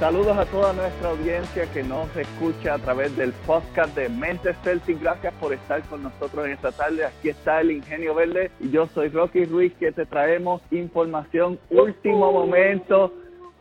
Saludos a toda nuestra audiencia que nos escucha a través del podcast de Mentes Celtic. Gracias por estar con nosotros en esta tarde. Aquí está el Ingenio Verde y yo soy Rocky Ruiz que te traemos información último momento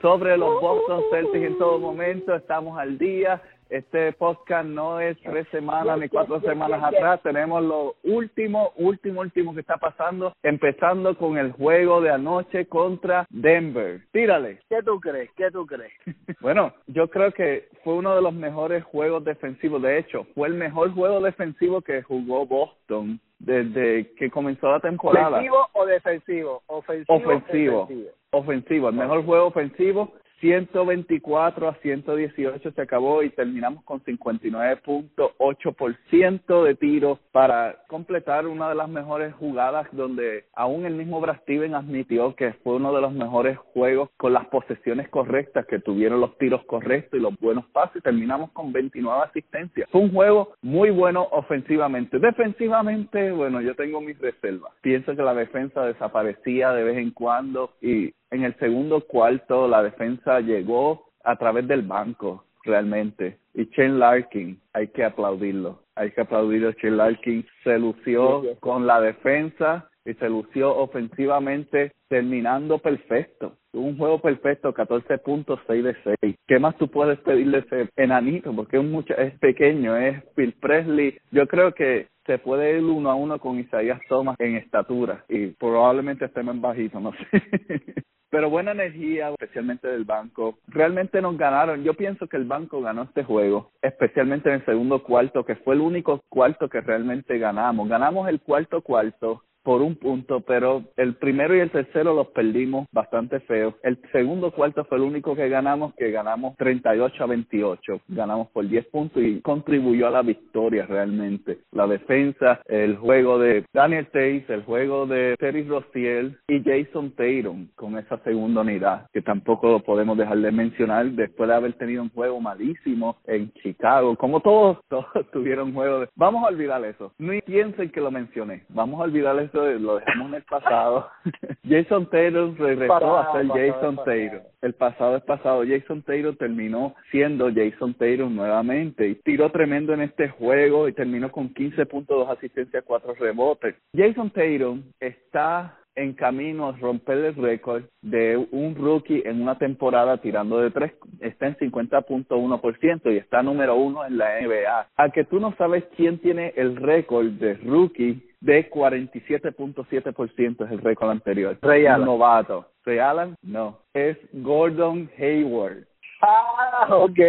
sobre los Boston Celtics en todo momento. Estamos al día. Este podcast no es tres semanas ni cuatro semanas atrás. Tenemos lo último, último, último que está pasando, empezando con el juego de anoche contra Denver. Tírale. ¿Qué tú crees? ¿Qué tú crees? bueno, yo creo que fue uno de los mejores juegos defensivos. De hecho, fue el mejor juego defensivo que jugó Boston desde que comenzó la temporada. ¿Ofensivo o defensivo? Ofensivo. Ofensivo. Ofensivo. El mejor juego ofensivo 124 a 118 se acabó y terminamos con 59.8% de tiros para completar una de las mejores jugadas donde aún el mismo Brad Steven admitió que fue uno de los mejores juegos con las posesiones correctas, que tuvieron los tiros correctos y los buenos pases. Terminamos con 29 asistencias. Fue un juego muy bueno ofensivamente. Defensivamente, bueno, yo tengo mis reservas. Pienso que la defensa desaparecía de vez en cuando y en el segundo cuarto la defensa llegó a través del banco realmente. Y Chen Larkin, hay que aplaudirlo. Hay que aplaudirlo. Chen Larkin se lució con la defensa y se lució ofensivamente terminando perfecto. Un juego perfecto, 14 puntos, 6 de 6. ¿Qué más tú puedes pedirle ese enanito? Porque es, mucho, es pequeño, es Phil Presley. Yo creo que se puede ir uno a uno con Isaías Thomas en estatura y probablemente esté más bajito, no sé. Pero buena energía, especialmente del banco. Realmente nos ganaron. Yo pienso que el banco ganó este juego, especialmente en el segundo cuarto, que fue el único cuarto que realmente ganamos. Ganamos el cuarto cuarto por un punto, pero el primero y el tercero los perdimos bastante feos. El segundo cuarto fue el único que ganamos, que ganamos 38 a 28. Ganamos por 10 puntos y contribuyó a la victoria realmente. La defensa, el juego de Daniel Tays, el juego de Terry Rossiel y Jason Tatum con esa segunda unidad, que tampoco lo podemos dejar de mencionar después de haber tenido un juego malísimo en Chicago. Como todos, todos tuvieron juego de... Vamos a olvidar eso. No piensen que lo mencioné. Vamos a olvidar eso lo dejamos en el pasado. Jason Taylor regresó a ser Jason Taylor. El pasado es pasado. Jason Taylor terminó siendo Jason Taylor nuevamente y tiró tremendo en este juego y terminó con 15.2 asistencias, 4 rebotes. Jason Taylor está en camino a romper el récord de un rookie en una temporada tirando de tres. Está en 50.1% y está número uno en la NBA. A que tú no sabes quién tiene el récord de rookie de 47.7% es el récord anterior. Ray Allen. Novato. Ray Allen, no. Es Gordon Hayward. Ah, ok,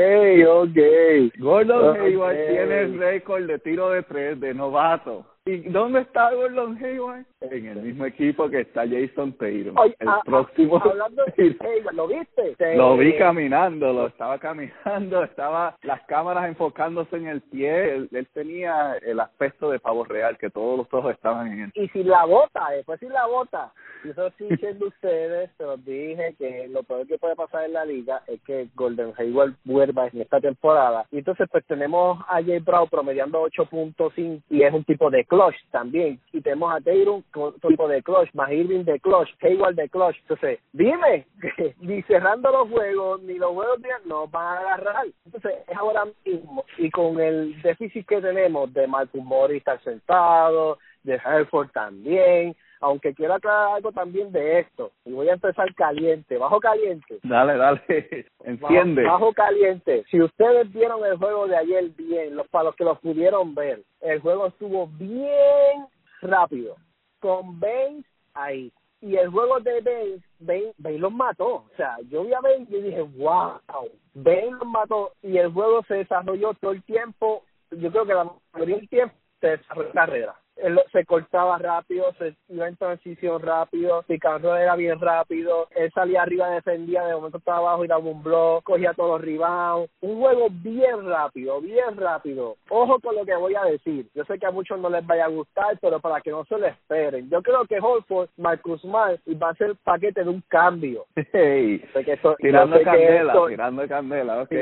ok. Gordon Okay. Hayward tiene el récord de tiro de tres de novato. ¿Y dónde está Gordon Hayward? En el mismo equipo que está Jason Taylor. El ah, próximo. ah, hablando de Hayward, ¿lo viste? Lo vi Sí. caminando, lo estaba caminando, estaba las cámaras enfocándose en el pie, él, él tenía el aspecto de pavo real, que todos los ojos estaban en él. Y si la bota, después si la bota. Y eso sí diciendo ustedes, se los dije que lo peor que puede pasar en la liga es que Golden Hayward vuelva en esta temporada. Y entonces pues tenemos a Jay Brown promediando 8.5 y es un tipo de clutch también. Y tenemos a Taylor tipo de clutch, más Irving de clutch, Hayward de clutch. Entonces, dime ni cerrando los juegos, ni los juegos de nos van a agarrar. Entonces, es ahora mismo. Y con el déficit que tenemos de Marcus Morris estar sentado, de Herford también, aunque quiero aclarar algo también de esto, y voy a empezar caliente, bajo caliente. Dale, dale, enciende. Bajo, bajo caliente. Si ustedes vieron el juego de ayer bien, los para los que los pudieron ver, el juego estuvo bien rápido, con Baines ahí. Y el juego de Baines, Baines, Baines los mató. O sea, yo vi a Baines y dije, wow, Baines los mató. Y el juego se desarrolló todo el tiempo, yo creo que la mayoría del tiempo se desarrolló la carrera. Él se cortaba rápido, se iba en transición rápido, Picarro era bien rápido, él salía arriba, defendía, de momento estaba abajo y daba un blog, cogía todos los rebounds, un juego bien rápido, bien rápido. Ojo con lo que voy a decir, yo sé que a muchos no les vaya a gustar, pero para que no se lo esperen, yo creo que Holford, Marcus Smart, va a ser paquete de un cambio. Hey, tirando candela, tirando candela, ok.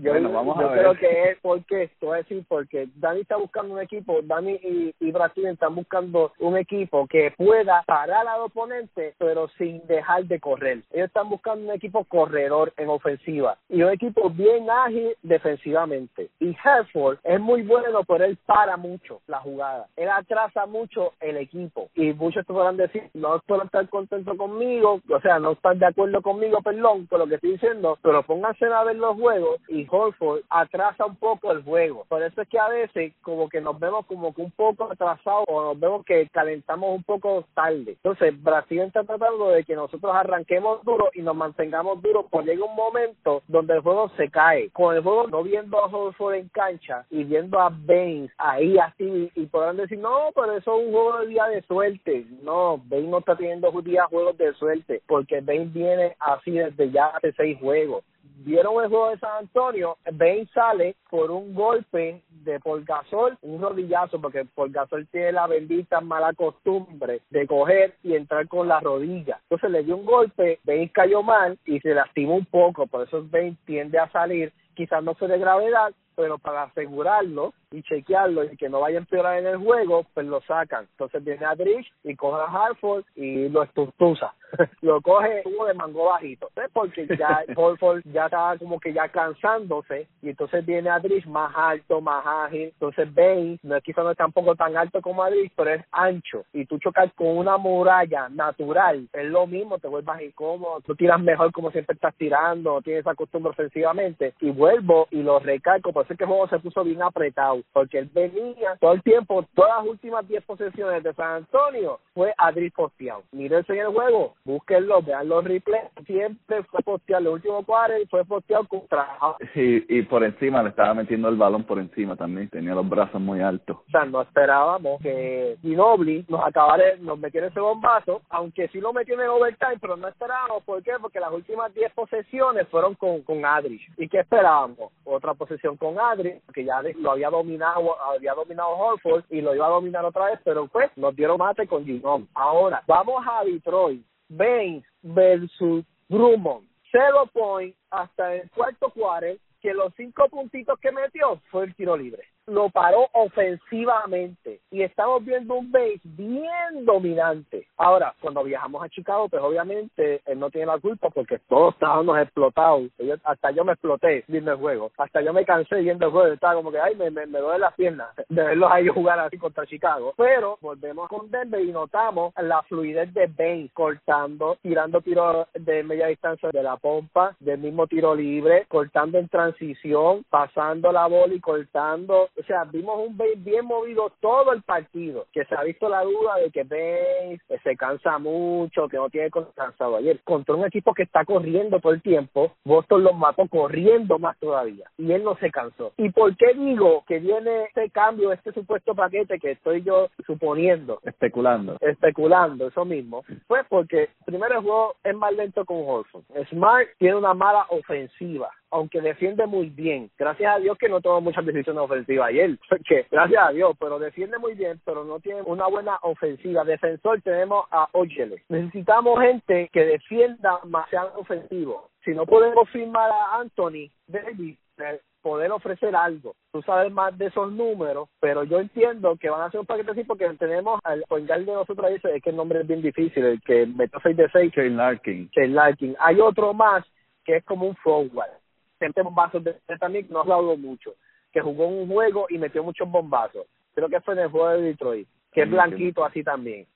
yo, bueno, vamos a ver. creo que es porque, esto es decir, porque Dani está buscando un equipo, Dani y, y Brasil están buscando un equipo que pueda parar al oponente, pero sin dejar de correr. Ellos están buscando un equipo corredor en ofensiva y un equipo bien ágil defensivamente. Y Herford es muy bueno, pero él para mucho la jugada. Él atrasa mucho el equipo. Y muchos te podrán decir, no pueden estar contentos conmigo, o sea, no están de acuerdo conmigo, perdón, con lo que estoy diciendo, pero pónganse a ver los juegos y Horford atrasa un poco el juego. Por eso es que a veces como que nos vemos como que un poco atrasados o nos vemos que calentamos un poco tarde. Entonces, Brasil está tratando de que nosotros arranquemos duro y nos mantengamos duros, porque llega un momento donde el juego se cae. Con el juego no viendo a Horford en cancha y viendo a Baines ahí así y podrán decir, no, pero eso es un juego de día de suerte. No, Baines no está teniendo día juegos de suerte porque Baines viene así desde ya hace seis juegos vieron el juego de San Antonio, Ben sale por un golpe de Gasol, un rodillazo, porque Gasol tiene la bendita mala costumbre de coger y entrar con la rodilla. Entonces le dio un golpe, Ben cayó mal y se lastimó un poco, por eso Ben tiende a salir, quizás no fue de gravedad, pero para asegurarlo, y chequearlo y que no vaya a empeorar en el juego, pues lo sacan. Entonces viene a Drish y coge a Hartford y lo estutuza. lo coge como de mango bajito, porque ya Hartford ya está como que ya cansándose y entonces viene a Drish más alto, más ágil. Entonces Bane no es quizá no es tampoco tan alto como Adrish, pero es ancho y tú chocas con una muralla natural, es lo mismo, te vuelves más incómodo, tú tiras mejor como siempre estás tirando, tienes esa costumbre ofensivamente y vuelvo y lo recalco, por eso es que el juego se puso bien apretado porque él venía todo el tiempo, todas las últimas 10 posesiones de San Antonio fue Adri posteado. Mírense en el juego, búsquenlo, vean los replays, siempre fue posteado, el último y fue posteado contra y, y por encima le estaba metiendo el balón por encima también, tenía los brazos muy altos. O sea, no esperábamos que Ginobili nos acabara, nos metiera ese bombazo, aunque sí lo metió en el overtime, pero no esperábamos, ¿por qué? Porque las últimas 10 posesiones fueron con, con Adri. ¿Y qué esperábamos? Otra posesión con Adri, que ya lo había dominado había dominado Horford y lo iba a dominar otra vez, pero pues nos dieron mate con Ginón. Ahora, vamos a Detroit. Baines versus Drummond. Cero point hasta el cuarto cuarto, que los cinco puntitos que metió fue el tiro libre lo paró ofensivamente y estamos viendo un base bien dominante. Ahora, cuando viajamos a Chicago, pues obviamente él no tiene la culpa porque todos estábamos explotados. hasta yo me exploté viendo el juego. Hasta yo me cansé viendo el juego. Estaba como que, ay, me, me, me duele las piernas de verlos ahí jugar así contra Chicago. Pero volvemos con Denver y notamos la fluidez de Baines cortando, tirando tiros de media distancia de la pompa, del mismo tiro libre, cortando en transición, pasando la bola y cortando o sea, vimos un Baines bien movido todo el partido, que se ha visto la duda de que Baines se cansa mucho, que no tiene cansado ayer. Contra un equipo que está corriendo todo el tiempo, Boston los mató corriendo más todavía y él no se cansó. ¿Y por qué digo que viene este cambio, este supuesto paquete que estoy yo suponiendo? Especulando. Especulando, eso mismo. Pues porque primero el juego es más lento con Horford. Smart tiene una mala ofensiva aunque defiende muy bien. Gracias a Dios que no tomó muchas decisiones ofensivas ayer, porque gracias a Dios, pero defiende muy bien, pero no tiene una buena ofensiva. Defensor tenemos a Ojele. Necesitamos gente que defienda más sean ofensivo. Si no podemos firmar a Anthony Davis, eh, poder ofrecer algo. Tú sabes más de esos números, pero yo entiendo que van a hacer un paquete así porque tenemos al pongal de nosotros dice es que el nombre es bien difícil, el que metió 6 de 6. Shane Larkin. Shane Larkin. Hay otro más que es como un forward gente bombazos de también no aplaudo mucho, que jugó un juego y metió muchos bombazos. Creo que fue en el juego de Detroit, que es blanquito así también.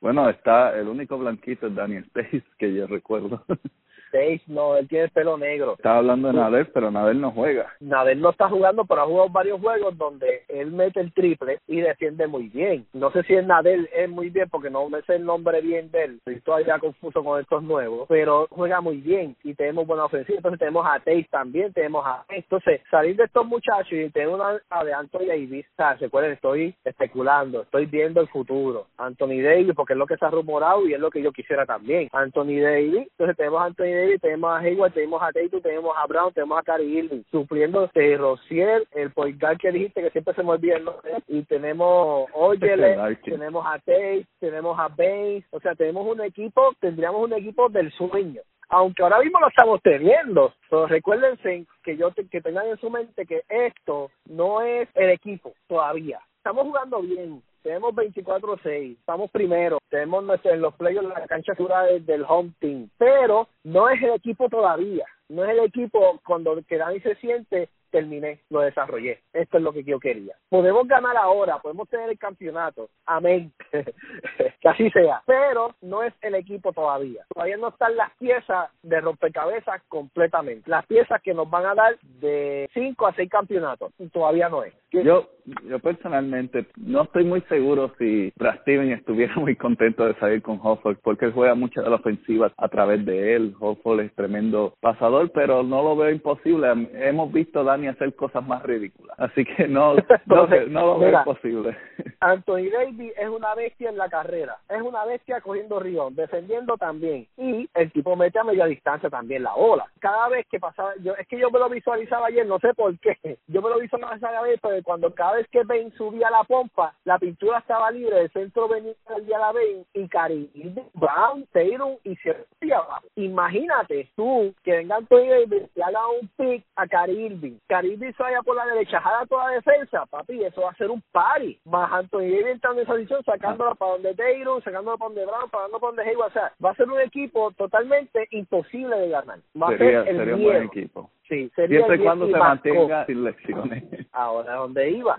bueno, está el único blanquito es Daniel Pace que yo recuerdo. Tays no, él tiene el pelo negro. Estaba hablando de Nader, pero Nader no juega. Nader no está jugando, pero ha jugado varios juegos donde él mete el triple y defiende muy bien. No sé si es Nader es muy bien porque no me sé el nombre bien de él. Estoy todavía confuso con estos nuevos, pero juega muy bien y tenemos buena ofensiva. Entonces tenemos a Tays también, tenemos a... Entonces, salir de estos muchachos y tener una de Anthony Davis, recuerden, estoy especulando, estoy viendo el futuro. Anthony Davis, porque es lo que se ha rumorado y es lo que yo quisiera también. Anthony Davis, entonces tenemos a Anthony Davis, tenemos a Hayward, tenemos a Tatum, tenemos a Brown, tenemos a Cary Irving, supliendo de Rociel, el point que dijiste que siempre se me olvida el nombre, y tenemos Oyele, tenemos a Tate, tenemos a Baines, o sea, tenemos un equipo, tendríamos un equipo del sueño aunque ahora mismo lo estamos teniendo, pero recuérdense que yo que tengan en su mente que esto no es el equipo todavía. Estamos jugando bien, tenemos 24-6, estamos primero, tenemos en los playoffs la cancha dura del home team, pero no es el equipo todavía, no es el equipo cuando Dani se siente terminé, lo desarrollé. Esto es lo que yo quería. Podemos ganar ahora, podemos tener el campeonato. Amén. que así sea. Pero no es el equipo todavía. Todavía no están las piezas de rompecabezas completamente. Las piezas que nos van a dar de 5 a 6 campeonatos. Todavía no es. Yo, yo personalmente no estoy muy seguro si Brad Steven estuviera muy contento de salir con Hofford porque él juega mucha de la ofensiva a través de él. Hofford es tremendo pasador, pero no lo veo imposible. Hemos visto a hacer cosas más ridículas. Así que no, no, lo veo posible. Anthony Davis es una bestia en la carrera. Es una bestia cogiendo rión, defendiendo también. Y el tipo mete a media distancia también la ola. Cada vez que pasaba, yo es que yo me lo visualizaba ayer, no sé por qué. Yo me lo visualizaba ayer, pero cuando cada vez que Ben subía la pompa, la pintura estaba libre, el centro venía al día la Ben y Karim Brown, Taylor y se abajo. Imagínate tú que venga Anthony Davis y haga un pick a Karim Irving Caribe se vaya por la derecha, jala toda la defensa, papi, eso va a ser un party. Más Anthony Davis entrando en esa edición, sacándola para donde Taylor, sacándola para donde Brown, para donde Hayward. O sea, va a ser un equipo totalmente imposible de ganar. Va sería, a ser el sería un buen equipo. Sí, sería Siempre cuando se mantenga sin lesiones. Ahora, ¿dónde iba?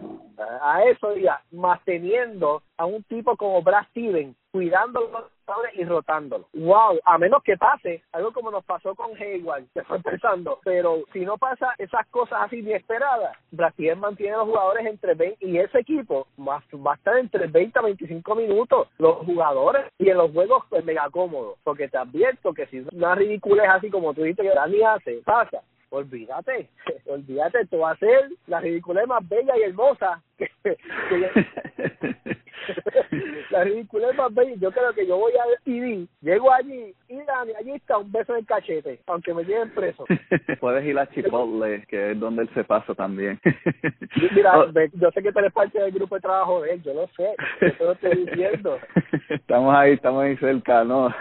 A eso iba, manteniendo a un tipo como Brad Steven, cuidándolo y rotándolo. Wow, a menos que pase algo como nos pasó con Hayward, que fue empezando, pero si no pasa esas cosas así inesperadas, Brasil mantiene a los jugadores entre 20 y ese equipo va, va a estar entre 20 a 25 minutos los jugadores y en los juegos pues mega cómodos, porque te advierto que si una ridícula así como tú dijiste que Dani hace, pasa, olvídate, olvídate, tú vas a ser la ridícula más bella y hermosa que, la ridícula es más bella. Yo creo que yo voy a TV, llego allí y Dani, allí está un beso en el cachete, aunque me lleven preso. Puedes ir a Chipotle, que es donde él se pasa también. Mira, oh. yo sé que tú eres parte del grupo de trabajo de él, yo lo sé, yo lo estoy diciendo. Estamos ahí, estamos ahí cerca, ¿no?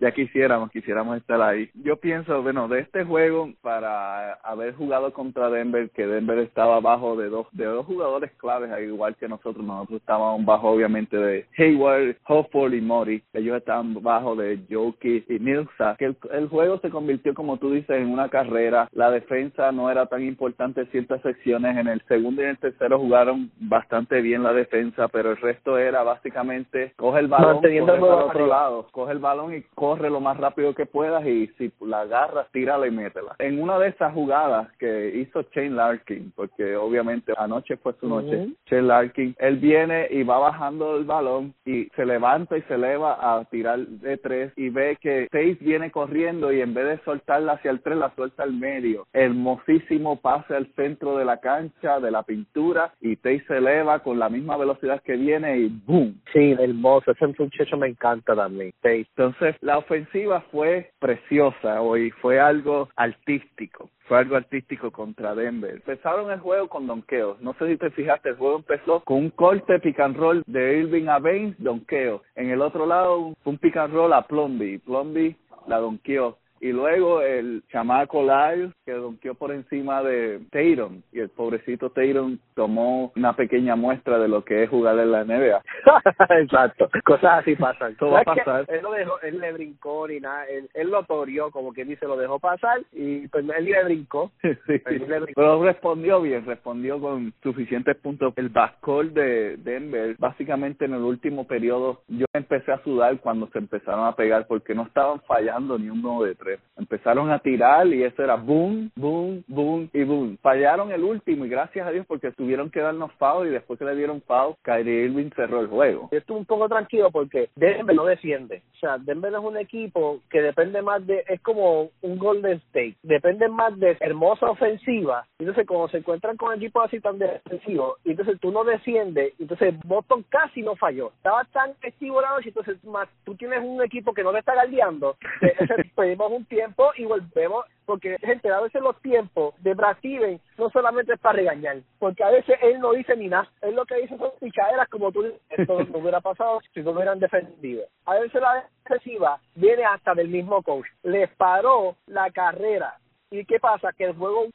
ya quisiéramos, quisiéramos estar ahí. Yo pienso, bueno, de este juego, para haber jugado contra Denver, que Denver estaba abajo de dos, de dos jugadores claves, al igual que nosotros, nosotros estábamos bajo, obviamente, de Hayward, Hofford y Mori. Ellos estaban bajo de Jokic y Milsa. Que el, juego se convirtió, como tú dices, en una carrera. La defensa no era tan importante en ciertas secciones. En el segundo y en el tercero jugaron bastante bien la defensa, pero el resto era básicamente coge el balón, coge el otro lado, coge el balón y corre lo más rápido que puedas y si la agarras, tírala y métela. En una de esas jugadas que hizo Shane Larkin, porque obviamente anoche fue su noche, Shane Larkin, él viene y va bajando el balón y se levanta y se eleva a tirar de tres y ve que seis viene corriendo y en vez de soltarla hacia el tres la suelta al medio. Hermosísimo pase al centro de la cancha, de la pintura y Tate se eleva con la misma velocidad que viene y ¡boom! Sí, hermoso. Ese muchacho me encanta también. Entonces, la ofensiva fue preciosa hoy, fue algo artístico fue algo artístico contra Denver. Empezaron el juego con donkeos. No sé si te fijaste, el juego empezó con un corte pick and roll de Irving a Baines, donkeo. En el otro lado, un pick and roll a Plumby. Plumby la donkeó y luego el chamaco Lyles que donkeó por encima de Tatum y el pobrecito Tatum tomó una pequeña muestra de lo que es jugar en la NBA. Exacto, cosas así pasan. Todo va a pasar. Él lo dejó, él le brincó ni nada, él, él lo torió como que dice, lo dejó pasar y pues él le brincó. sí, Pero respondió bien, respondió con suficientes puntos. El backcourt de Denver, básicamente en el último periodo yo empecé a sudar cuando se empezaron a pegar porque no estaban fallando ni uno de tres Empezaron a tirar y eso era boom, boom, boom y boom. Fallaron el último y gracias a Dios porque tuvieron que darnos foul y después que le dieron foul, Kyrie Irving cerró el juego. Yo estuve un poco tranquilo porque Denver no defiende. O sea, Denver es un equipo que depende más de, es como un Golden State, depende más de hermosa ofensiva. Entonces, cuando se encuentran con equipos así tan defensivos, entonces tú no defiendes, entonces Boston casi no falló. Estaba tan estivolado y entonces más tú tienes un equipo que no le está galdeando, pedimos un tiempo y volvemos porque gente, a veces los tiempos de Brad Steven no solamente es para regañar, porque a veces él no dice ni nada, él lo que dice son pichaderas como tú esto no hubiera pasado si no hubieran defendido. A veces la defensiva viene hasta del mismo coach, les paró la carrera. ¿Y qué pasa? Que el juego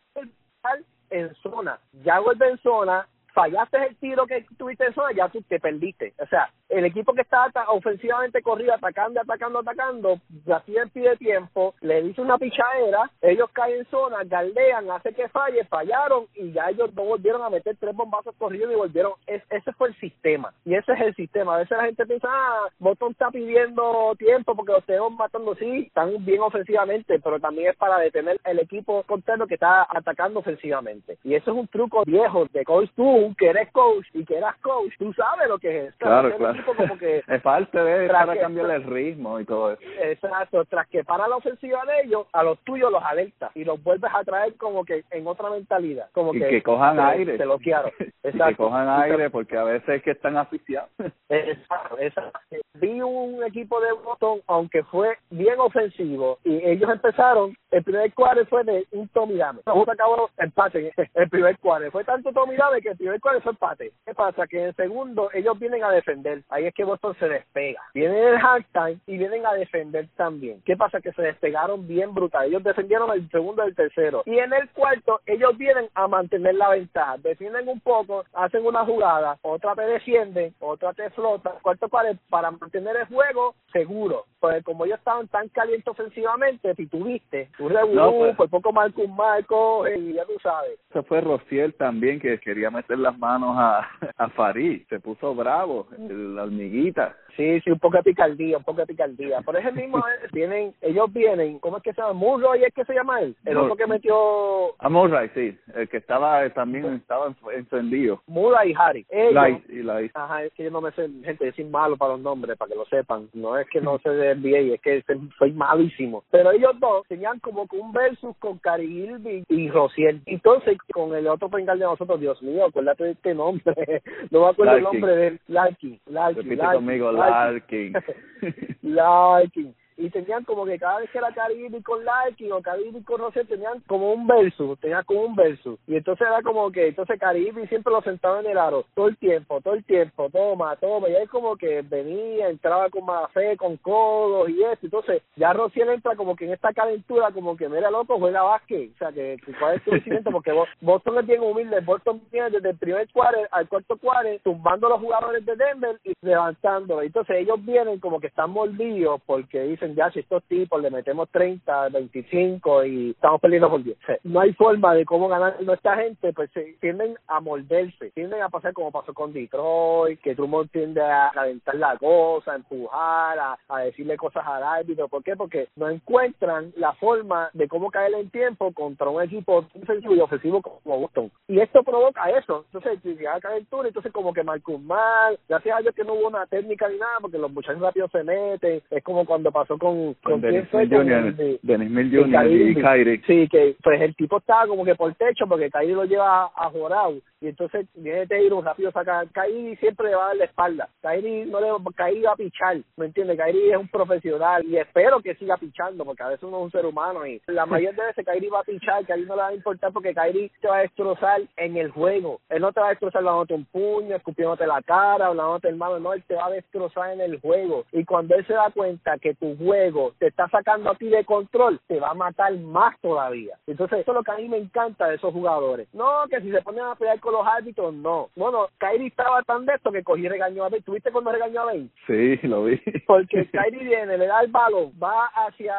en zona, ya vuelve en zona, fallaste el tiro que tuviste en zona, ya tú te perdiste. O sea, el equipo que está ofensivamente corrido, atacando, atacando, atacando, Brasil pide tiempo, le dice una pichadera, ellos caen en zona, galdean, hace que falle, fallaron y ya ellos no volvieron a meter tres bombazos corridos y volvieron. Es, ese fue el sistema y ese es el sistema. A veces la gente piensa, ah, Boston está pidiendo tiempo porque los tenemos matando, sí, están bien ofensivamente, pero también es para detener el equipo contrario que está atacando ofensivamente. Y eso es un truco viejo de Coach tú, que eres coach y que eras coach, tú sabes lo que es. Claro, claro. Como que, es parte de para cambiar el ritmo y todo eso. Exacto, tras que para la ofensiva de ellos, a los tuyos los alerta y los vuelves a traer como que en otra mentalidad. Como y que, cojan aire. Te lo quiero. Exacto. que cojan aire porque a veces es que están asfixiados. Exacto, exacto. Vi un equipo de Boston, aunque fue bien ofensivo, y ellos empezaron, el primer cuadro fue de un Tommy Dame. se acabó empate el primer cuadro. Fue tanto Tommy Dame que el primer cuadro fue empate. ¿Qué pasa? Que en el segundo ellos vienen a defender. Ahí es que Boston se despega. Vienen el halftime y vienen a defender también. ¿Qué pasa? Que se despegaron bien brutal. Ellos defendieron el segundo y el tercero. Y en el cuarto ellos vienen a mantener la ventaja. Defienden un poco, hacen una jugada, otra te defienden, otra te flota. Cuarto cuadro para mantener el juego seguro. Pues como ellos estaban tan calientes ofensivamente, si tuviste un revuelo, pues, por poco marco un marco, y ya tú sabes. Eso fue Rociel también que quería meter las manos a, a Farid. Se puso bravo, la hormiguita. Sí, sí, un poco de picardía, un poco de picardía. Por eso mismo eh, vienen, ellos vienen, ¿cómo es que se llama? Murray es que se llama él, el otro que metió... A Murray, sí, el que estaba también estaba encendido. Murray y Harry. Ellos, y Light. Ajá, es que yo no me sé, gente, decir malo para los nombres, para que lo sepan. No es que no sé de NBA, es que soy malísimo. Pero ellos dos tenían como que un versus con Cari Irving y Rociel. Entonces, con el otro pengal de nosotros, Dios mío, acuérdate de este nombre. no me acuerdo el nombre de él. Larkin. Larkin. Repite conmigo, Larkin. Larkin y tenían como que cada vez que era Caribe con Larkin o Caribe con no sé, tenían como un verso, tenían como un verso. Y entonces era como que, entonces Caribe siempre lo sentaba en el aro, todo el tiempo, todo el tiempo, toma, toma. Y él como que venía, entraba con más fe, con codos y eso. Entonces ya Rociel entra como que en esta calentura, como que mira loco, juega básquet. O sea, que, cuál es tu crecimiento, porque Boston es bien humilde. Boston tiene desde el primer cuadro al cuarto cuadro, tumbando los jugadores de Denver y levantándolo. Entonces ellos vienen como que están mordidos porque dicen ya si estos tipos le metemos 30, 25 y estamos perdiendo por 10. No hay forma de cómo ganar nuestra gente, pues se tienden a morderse, tienden a pasar como pasó con Detroit, que Drummond tiende a calentar la cosa, a empujar, a, decirle cosas al árbitro. ¿Por qué? Porque no encuentran la forma de cómo caer en tiempo contra un equipo defensivo y ofensivo como Boston. Y esto provoca eso. Entonces, si llega a calentura, entonces como que Marcus Mal, gracias a Dios que no hubo una técnica ni nada, porque los muchachos rápido se meten. Es como cuando pasó con, con, Dennis Jr., Dennis Jr. y Kyrie. Sí, que pues el tipo estaba como que por techo porque Kyrie lo lleva a, a y entonces viene Taylor rápido saca Kyrie siempre le va a dar la espalda Kyrie no le Kyrie va a pichar ¿me entiendes? Kyrie es un profesional y espero que siga pichando porque a veces uno es un ser humano y la mayoría de veces Kyrie va a pichar Kyrie no le va a importar porque Kyrie te va a destrozar en el juego él no te va a destrozar dándote un puño escupiéndote la cara o dándote el mano no él te va a destrozar en el juego y cuando él se da cuenta que tu juego te está sacando a ti de control te va a matar más todavía entonces eso es lo que a mí me encanta de esos jugadores no que si se ponen a pelear con los árbitros, no. Bueno, Kyrie estaba tan de esto que cogí y regañó a Ben. ¿Tuviste cuando regañó a Ben? Sí, lo vi. Porque Kyrie viene, le da el balón, va hacia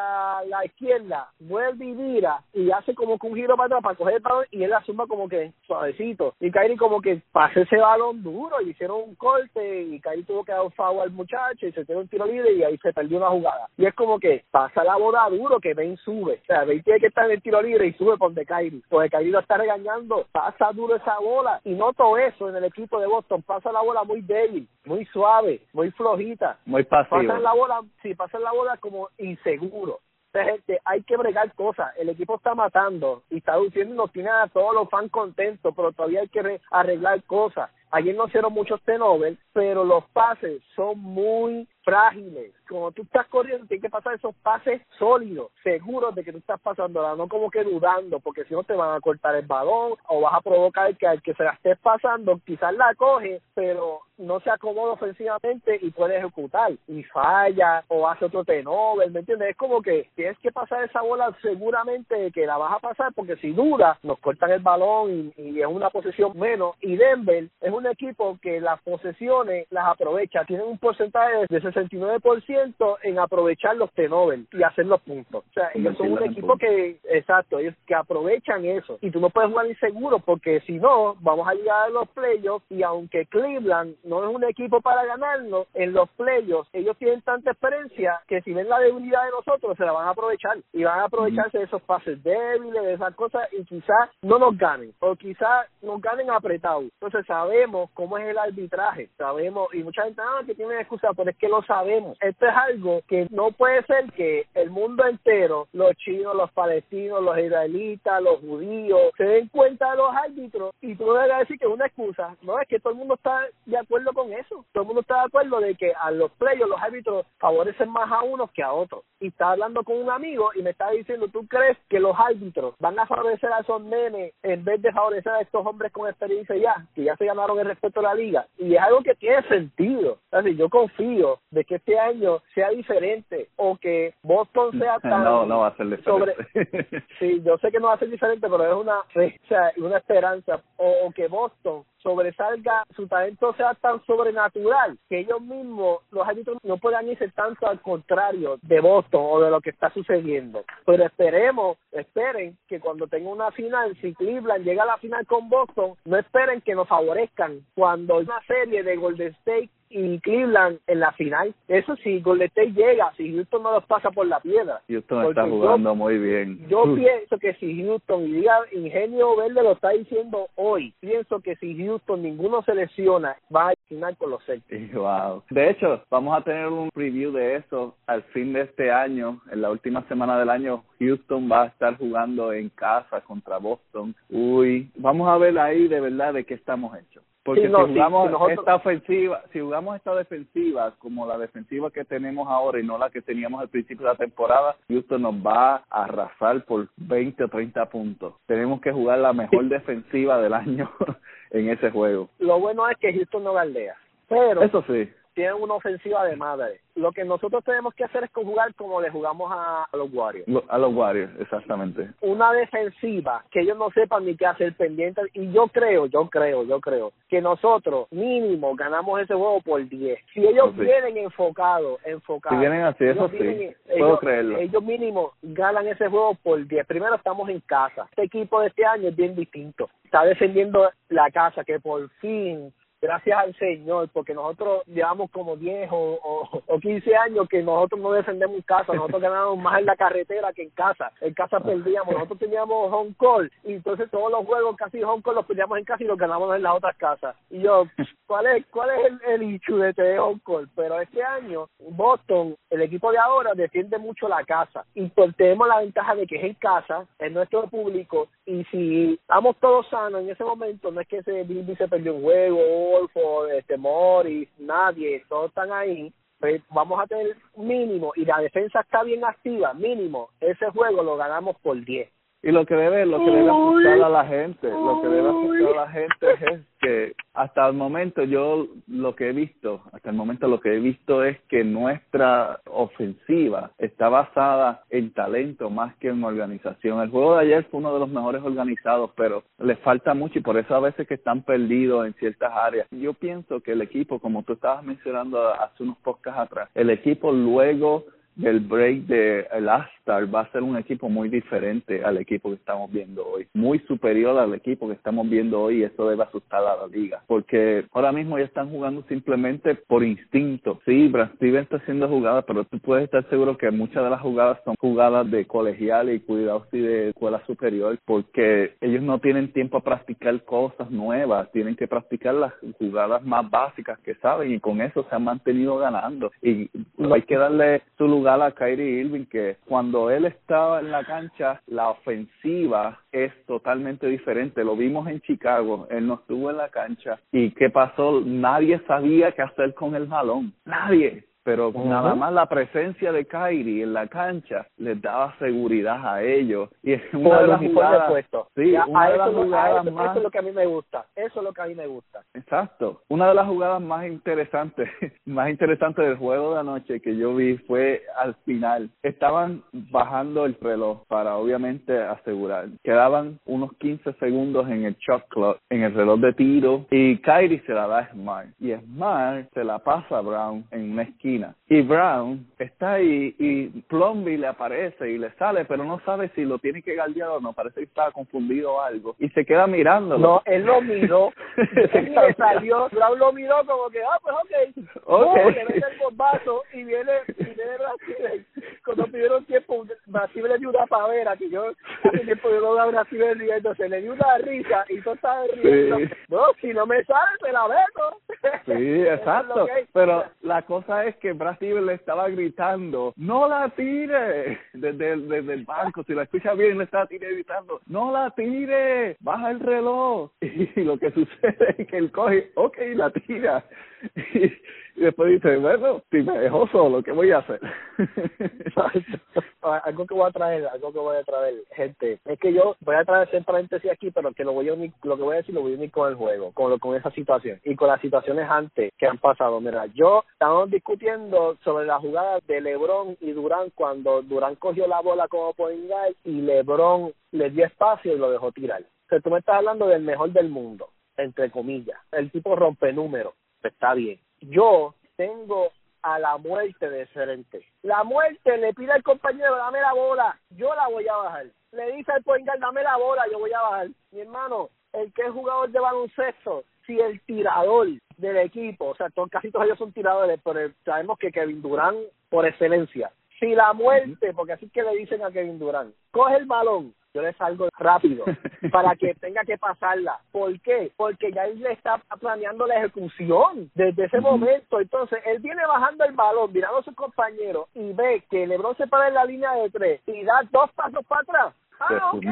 la izquierda, vuelve y mira y hace como que un giro para atrás para coger el balón y él asuma como que suavecito. Y Kyrie como que pase ese balón duro y hicieron un corte y Kyrie tuvo que dar un foul al muchacho y se tiró un tiro libre y ahí se perdió una jugada. Y es como que pasa la boda duro que Ben sube. O sea, Ben tiene que estar en el tiro libre y sube por de Kyrie. Pues Kyrie lo está regañando, pasa duro esa bola. Y noto eso en el equipo de Boston. Pasa la bola muy débil, muy suave, muy flojita. Muy pasivo. Pasan la bola, sí, pasan la bola como inseguro gente, hay que bregar cosas. El equipo está matando y está diciendo nos tiene a todos los fans contentos, pero todavía hay que arreglar cosas. Ayer no hicieron muchos tenovers, pero los pases son muy frágiles. Como tú estás corriendo, tienes que pasar esos pases sólidos, seguros de que tú estás pasando, no como que dudando, porque si no te van a cortar el balón o vas a provocar que al que se la estés pasando, quizás la coge, pero no se acomoda ofensivamente y puede ejecutar y falla o hace otro tenover, ¿me entiendes? Es como que tienes que pasar esa bola seguramente que la vas a pasar porque si duda nos cortan el balón y, es una posición menos y Denver es un equipo que las posesiones las aprovecha, tienen un porcentaje de 69% en aprovechar los tenovers y hacer los puntos. O sea, ellos son un equipo que, exacto, ellos que aprovechan eso. Y tú no puedes jugar inseguro porque si no, vamos a llegar a los playoffs y aunque Cleveland no es un equipo para ganarnos, en los playoffs ellos tienen tanta experiencia que si ven la debilidad de nosotros se la van a aprovechar y van a aprovecharse de esos pases débiles, de esas cosas y quizás no nos ganen o quizás nos ganen apretados. Entonces sabemos cómo es el arbitraje, sabemos y mucha gente ah, que tiene excusa, pero es que lo sabemos. Esto es algo que no puede ser que el mundo entero, los chinos, los palestinos, los israelitas, los judíos, se den cuenta de los árbitros y tú no debes decir que es una excusa. No, es que todo el mundo está de acuerdo con eso. Todo el mundo está de acuerdo de que a los playos los árbitros favorecen más a unos que a otros. Y está hablando con un amigo y me está diciendo, ¿tú crees que los árbitros van a favorecer a esos nenes en vez de favorecer a estos hombres con experiencia ya, que ya se ganaron el respeto de la liga? Y es algo que tiene sentido. Así, yo confío de que este año sea diferente o que Boston sea tan no no va a ser diferente. sobre sí yo sé que no va a ser diferente pero es una fecha y una esperanza. O, que Boston sobresalga su talento sea tan sobrenatural que ellos mismos los árbitros no puedan irse tanto al contrario de Boston o de lo que está sucediendo. Pero esperemos esperen que cuando tenga una final si Cleveland llega a la final con Boston no esperen que nos favorezcan cuando una serie de Golden State y Cleveland en la final. Eso sí, Golden State llega, si Houston no los pasa por la piedra. Houston está jugando muy bien. Yo pienso que si Houston, y diga Ingenio Verde lo está diciendo hoy, pienso que si Houston ninguno se lesiona, va a final con los Celtics. Wow. De hecho, vamos a tener un preview de eso al fin de este año, en la última semana del año. Houston va a estar jugando en casa contra Boston. Uy, vamos a ver ahí de verdad de qué estamos hechos. Porque si jugamos esta ofensiva, si jugamos esta defensiva como la defensiva que tenemos ahora y no la que teníamos al principio de la temporada, Houston nos va a arrasar por 20 o 30 puntos. Tenemos que jugar la mejor defensiva del año en ese juego. Lo bueno es que Houston no galdea. Pero eso sí tienen una ofensiva de madre. Lo que nosotros tenemos que hacer es conjugar como le jugamos a, los Warriors. A los Warriors, exactamente. Una defensiva que ellos no sepan ni qué hacer pendiente. Y yo creo, yo creo, yo creo que nosotros mínimo ganamos ese juego por 10. Si ellos vienen enfocados, enfocados. Si vienen así, eso sí. Puedo ellos, creerlo. Ellos mínimo ganan ese juego por 10. Primero estamos en casa. Este equipo de este año es bien distinto. Está defendiendo la casa que por fin gracias al Señor, porque nosotros llevamos como 10 o, o, 15 años que nosotros no defendemos casa, nosotros ganamos más en la carretera que en casa, en casa perdíamos, nosotros teníamos home call y entonces todos los juegos casi home call los perdíamos en casa y los ganamos en las otras casas. Y yo, ¿cuál es cuál es el, el de este home call? Pero este año, Boston, el equipo de ahora defiende mucho la casa y pues tenemos la ventaja de que es en casa, es nuestro público y si estamos todos sanos en ese momento, no es que Bilby se perdió un juego, Wolfo, este Morris, nadie, todos están ahí, pues vamos a tener mínimo, y la defensa está bien activa, mínimo, ese juego lo ganamos por 10. Y lo que debe, lo que debe asustar a la gente, lo que debe asustar a la gente es que hasta el momento yo lo que he visto, hasta el momento lo que he visto es que nuestra ofensiva está basada en talento más que en organización. El juego de ayer fue uno de los mejores organizados, pero le falta mucho y por eso a veces que están perdidos en ciertas áreas. Yo pienso que el equipo, como tú estabas mencionando hace unos podcasts atrás, el equipo luego del break de el Va a ser un equipo muy diferente al equipo que estamos viendo hoy, muy superior al equipo que estamos viendo hoy y eso debe asustar a la liga, porque ahora mismo ya están jugando simplemente por instinto. Sí, Brad Steven está haciendo jugadas, pero tú puedes estar seguro que muchas de las jugadas son jugadas de colegial y cuidados y de escuela superior, porque ellos no tienen tiempo a practicar cosas nuevas, tienen que practicar las jugadas más básicas que saben y con eso se han mantenido ganando. Y hay que darle su lugar a Kyrie Irving, que cuando él estaba en la cancha, la ofensiva es totalmente diferente. Lo vimos en Chicago, él no estuvo en la cancha. ¿Y qué pasó? Nadie sabía qué hacer con el balón. Nadie pero nada más la presencia de Kyrie en la cancha les daba seguridad a ellos. Y es una de las jugadas puesto. sí una de las jugadas eso, más eso es lo que a mí me gusta eso es lo que a mí me gusta. Exacto una de las jugadas más interesantes más interesantes del juego de anoche que yo vi fue al final. Estaban bajando el reloj para obviamente asegurar. Quedaban unos 15 segundos en el shot clock en el reloj de tiro y Kyrie se la da a Smart. Y Smart se la pasa a Brown en una esquina y Brown está ahí y Plumby le aparece y le sale, pero no sabe si lo tiene que galdear o no. Parece que está confundido o algo. Y se queda mirando. No, él lo miró. él le salió. Brown lo miró como que, ah, pues ok. Ok. le mete el bombazo y viene, y viene Brasil. Cuando pidieron tiempo, Brasil le dio una pavera que yo hace tiempo yo no a Brasil riéndose. Le dio una risa y tú estás riendo. Sí. No, si no me sale, te la veo. Sí, exacto. Pero la cosa es que Brad Stevens le estaba gritando, no la tire, desde desde el banco, si la escucha bien, le estaba gritando, no la tire, baja el reloj. Y lo que sucede es que él coge, ok, la tira. Y, después dice, bueno, si me dejó solo, ¿qué voy a hacer? algo que voy a traer, algo que voy a traer, gente, es que yo voy a traer ese paréntesis aquí, pero que lo voy a unir, lo que voy a decir lo voy a unir con el juego, con, lo, con esa situación y con las situaciones antes que han pasado. Mira, yo estamos discutiendo sobre la jugada de LeBron y Durán cuando Durán cogió la bola como point guard y LeBron le dio espacio y lo dejó tirar. O sea, tú me estás hablando del mejor del mundo, entre comillas. El tipo rompe números, está bien. Yo tengo a la muerte de Serente. La muerte le pide al compañero, dame la bola, yo la voy a bajar. Le dice al point guard, dame la bola, yo voy a bajar. Mi hermano, el que es jugador de baloncesto, si el tirador del equipo, o sea, todos, casi todos ellos son tiradores, pero sabemos que Kevin Durán, por excelencia, si la muerte, porque así que le dicen a Kevin Durán, coge el balón, yo le salgo rápido para que tenga que pasarla. ¿Por qué? Porque ya él le está planeando la ejecución desde ese momento. Entonces, él viene bajando el balón, mirando a su compañero y ve que LeBron se para en la línea de tres y da dos pasos para atrás. Ah, ok.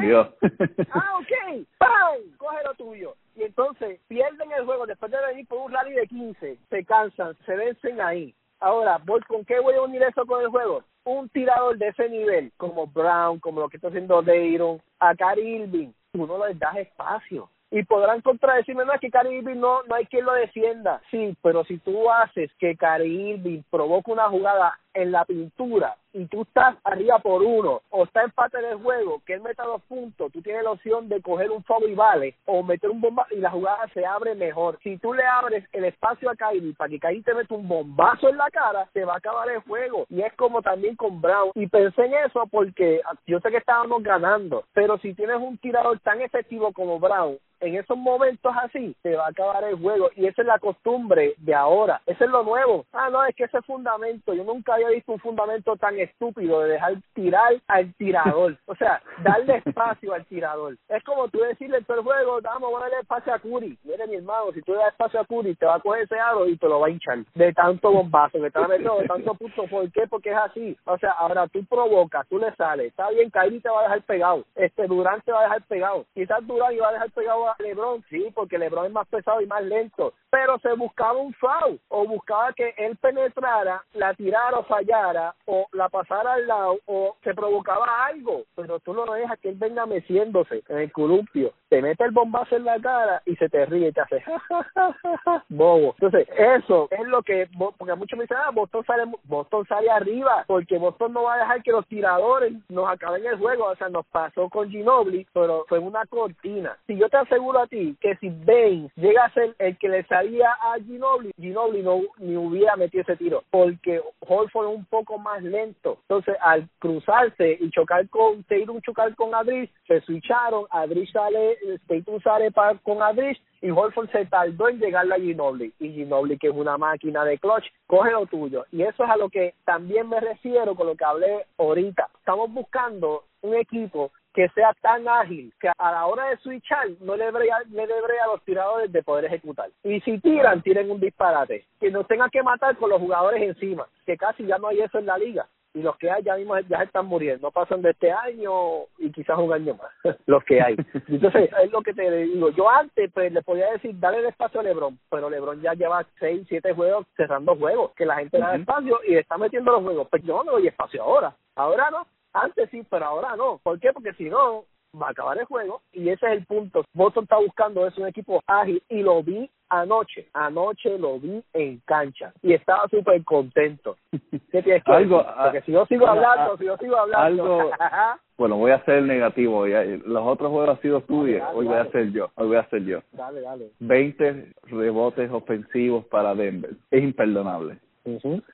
Ah, ok. ¡Pam! Coge lo tuyo. Y entonces pierden el juego después de venir por un rally de 15. Se cansan, se vencen ahí. Ahora, voy, ¿con qué voy a unir eso con el juego? Un tirador de ese nivel, como Brown, como lo que está haciendo Dayron, a Cary Irving, tú no les das espacio. Y podrán contradecirme, no, es que Cary Irving no, no hay quien lo defienda. Sí, pero si tú haces que Cary Irving provoque una jugada en la pintura y tú estás arriba por uno o está empate del juego, que él meta dos puntos, tú tienes la opción de coger un foul y vale o meter un bomba y la jugada se abre mejor. Si tú le abres el espacio a Kyrie para que Kyrie te meta un bombazo en la cara, se va a acabar el juego. Y es como también con Brown. Y pensé en eso porque yo sé que estábamos ganando, pero si tienes un tirador tan efectivo como Brown, en esos momentos así se va a acabar el juego y esa es la costumbre de ahora, eso es lo nuevo. Ah, no, es que ese fundamento, yo nunca había visto un fundamento tan estúpido de dejar tirar al tirador, o sea, darle espacio al tirador. Es como tú decirle en todo el juego, vamos a darle espacio a Curry. Mire mi hermano, si tú le das espacio a Curry, te va a coger ese aro y te lo va a hinchar de tanto bombazo que te va a meter, de tanto punto. ¿Por qué? Porque es así. O sea, ahora tú provocas, tú le sales, está bien, Kyrie te va a dejar pegado, este Durán te va a dejar pegado, quizás Durán iba a dejar pegado a LeBron, sí, porque LeBron es más pesado y más lento, pero se buscaba un foul o buscaba que él penetrara, la tirara o fallara o la pasara al lado o se provocaba algo, pero tú no dejas que él venga meciéndose en el columpio, te mete el bombazo en la cara y se te ríe y te hace ja, ja, ja, ja, bobo. Entonces, eso es lo que, porque muchos me dicen, ah, Boston sale, Boston sale arriba, porque Boston no va a dejar que los tiradores nos acaben el juego, o sea, nos pasó con Ginobili, pero fue una cortina. Si yo te aseguro a ti que si Baines llega a ser el que le salía a Ginobili, Ginobili no ni hubiera metido ese tiro, porque Holford es un poco más lento. Entonces, al cruzarse y chocar con Tatum chocar con Adris, se switcharon, Adris sale, Tatum sale para, con Adris y Holford se tardó en llegarle a Ginobili. Y Ginobili, que es una máquina de clutch, coge lo tuyo. Y eso es a lo que también me refiero con lo que hablé ahorita. Estamos buscando un equipo que sea tan ágil que a la hora de switchar no le brega, le a los tiradores de poder ejecutar. Y si tiran, tiren un disparate. Que no tengan que matar con los jugadores encima, que casi ya no hay eso en la liga y los que hay ya mismo ya están muriendo, pasan de este año y quizás un año más, los que hay. Entonces, es lo que te digo, yo antes pues le podía decir, dale el espacio a Lebron, pero Lebron ya lleva seis, siete juegos cerrando juegos, que la gente da espacio y está metiendo los juegos, pues yo no doy espacio ahora, ahora no, antes sí, pero ahora no. ¿Por qué? Porque si no, va a acabar el juego y ese es el punto. Boston está buscando es un equipo ágil y lo vi anoche, anoche lo vi en cancha y estaba súper contento. ¿Qué tienes que algo, Porque si yo sigo hablando, si yo sigo hablando... Algo, bueno, voy a ser negativo. Los otros juegos han sido tuyos, hoy voy a ser yo, hoy voy a ser yo. Dale, dale. 20 rebotes ofensivos para Denver. Es imperdonable.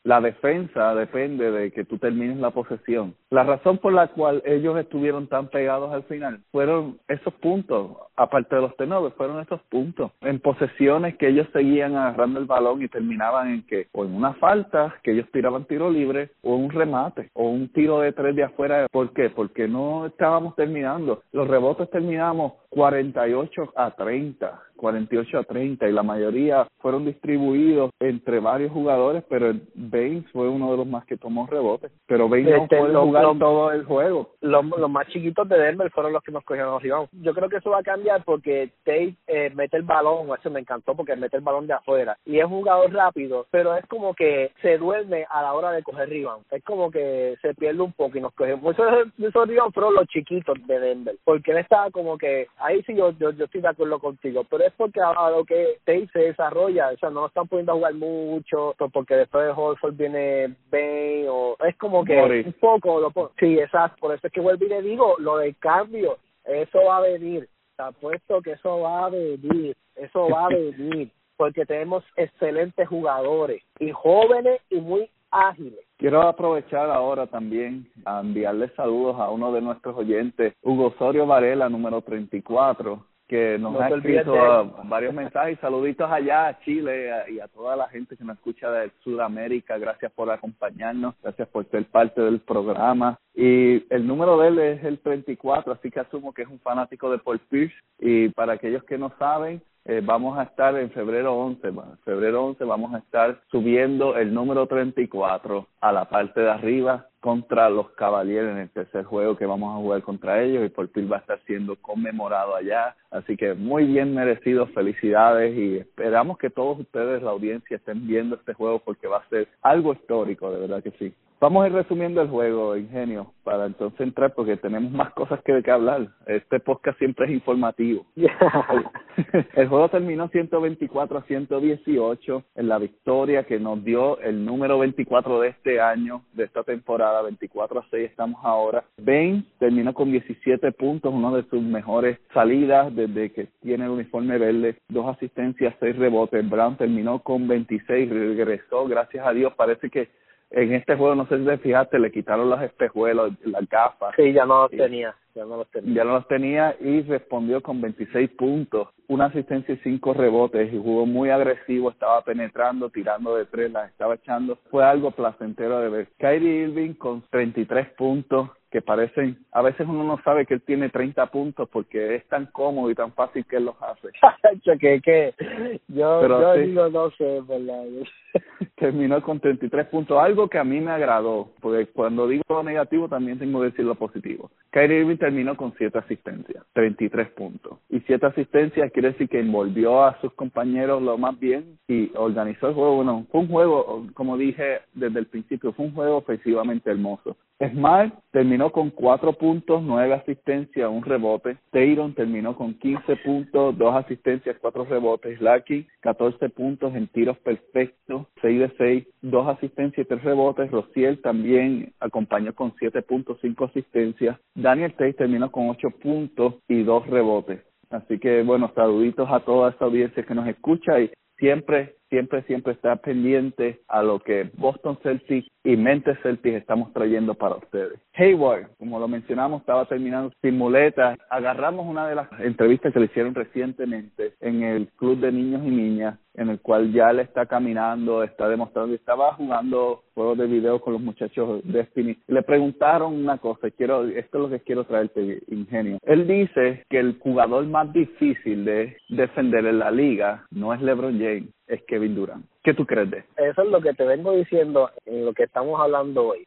La defensa depende de que tú termines la posesión. La razón por la cual ellos estuvieron tan pegados al final fueron esos puntos, aparte de los tenores, fueron esos puntos. En posesiones que ellos seguían agarrando el balón y terminaban en que, o en una falta, que ellos tiraban tiro libre, o un remate, o un tiro de tres de afuera. ¿Por qué? Porque no estábamos terminando. Los rebotes terminamos 48 a 30, 48 a 30 y la mayoría fueron distribuidos entre varios jugadores, pero Baines fue uno de los más que tomó rebotes, pero Baines no este, puede jugar todo el juego. Los, los, más chiquitos de Denver fueron los que nos cogieron arriba. Yo creo que eso va a cambiar porque Tate eh, mete el balón, eso me encantó porque mete el balón de afuera y es un jugador rápido, pero es como que se duerme a la hora de coger rebound. Es como que se pierde un poco y nos cogemos. Esos, esos rebounds fueron los chiquitos de Denver, porque él estaba como que ahí sí yo, yo, estoy de acuerdo contigo, pero es porque a, lo que Tate se desarrolla, o sea, no están pudiendo jugar mucho, porque después de Holford viene Ben, o es como que un poco, lo, sí, exacto, por eso es que vuelvo y le digo, lo del cambio, eso va a venir, te apuesto que eso va a venir, eso va a venir, porque tenemos excelentes jugadores, y jóvenes y muy ágiles. Quiero aprovechar ahora también a enviarle saludos a uno de nuestros oyentes, Hugo Osorio Varela, número 34, que nos ha escrito varios mensajes. Saluditos allá a Chile y a toda la gente que nos escucha de Sudamérica. Gracias por acompañarnos, gracias por ser parte del programa. Y el número de él es el 34, así que asumo que es un fanático de Paul Pierce. Y para aquellos que no saben, eh, vamos a estar en febrero 11, febrero 11 vamos a estar subiendo el número 34 a la parte de arriba contra los Caballeros en el tercer juego que vamos a jugar contra ellos y por fin va a estar siendo conmemorado allá. Así que muy bien merecido, felicidades y esperamos que todos ustedes, la audiencia, estén viendo este juego porque va a ser algo histórico, de verdad que sí. Vamos a ir resumiendo el juego, Ingenio, para entonces entrar porque tenemos más cosas que de qué hablar. Este podcast siempre es informativo. El, juego terminó 124 a 118 en la victoria que nos dio el número 24 de este año, de esta temporada, 24 a 6 estamos ahora. Ben terminó con 17 puntos, una de sus mejores salidas desde que tiene el uniforme verde, dos asistencias, seis rebotes. Brown terminó con 26, regresó, gracias a Dios, parece que en este juego, no sé si te fijaste, le quitaron los espejuelos, las gafas. Sí, ya no los tenía, ya no los tenía. Ya no los tenía y respondió con 26 puntos, una asistencia y cinco rebotes y jugó muy agresivo, estaba penetrando, tirando de tres, las estaba echando. Fue algo placentero de ver. Kyrie Irving con 33 puntos, que parecen, a veces uno no sabe que él tiene 30 puntos porque es tan cómodo y tan fácil que él los hace. que, que yo, yo digo no sé, ¿verdad? Terminó con 33 puntos, algo que a mí me agradó, porque cuando digo lo negativo también tengo que decir lo positivo. Kyrie Irving terminó con 7 asistencias, 33 puntos. Y 7 asistencias quiere decir que envolvió a sus compañeros lo más bien y organizó el juego. Bueno, fue un juego, como dije desde el principio, fue un juego ofensivamente hermoso. Smart terminó con 4 puntos, 9 asistencias, un rebote. Tayron terminó con 15 puntos, 2 asistencias, 4 rebotes. Lucky, 14 puntos en tiros perfectos, 6 de 6, 2 asistencias y 3 rebotes. Rociel también acompañó con 7 puntos, 5 asistencias. Daniel Tate terminó con 8 puntos y 2 rebotes. Así que, bueno, saluditos a toda esta audiencia que nos escucha y siempre siempre, siempre estar pendiente a lo que Boston Celtics y Mente Celtics estamos trayendo para ustedes. Hayward, como lo mencionamos, estaba terminando sin muletas. Agarramos una de las entrevistas que le hicieron recientemente en el Club de Niños y Niñas en el cual ya le está caminando, está demostrando estaba jugando juegos de video con los muchachos de Destiny. Le preguntaron una cosa, quiero, esto es lo que quiero traerte, ingenio. Él dice que el jugador más difícil de defender en la liga no es LeBron James, es Kevin Durant. ¿Qué tú crees de eso? Eso es lo que te vengo diciendo en lo que estamos hablando hoy.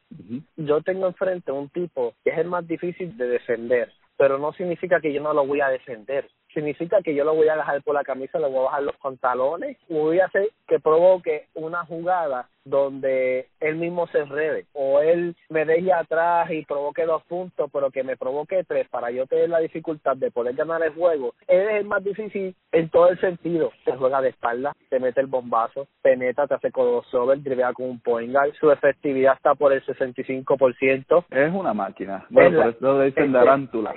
Yo tengo enfrente un tipo que es el más difícil de defender, pero no significa que yo no lo voy a defender significa que yo lo voy a dejar por la camisa, le voy a bajar los pantalones, voy a hacer que provoque una jugada donde él mismo se enrede o él me deje atrás y provoque dos puntos, pero que me provoque tres para yo tener la dificultad de poder ganar el juego. Él es el más difícil en todo el sentido. Te juega de espalda, te mete el bombazo, penetra, te hace crossover, drivea con un point guard, su efectividad está por el 65%. Es una máquina. Bueno, por eso dicen de arántula.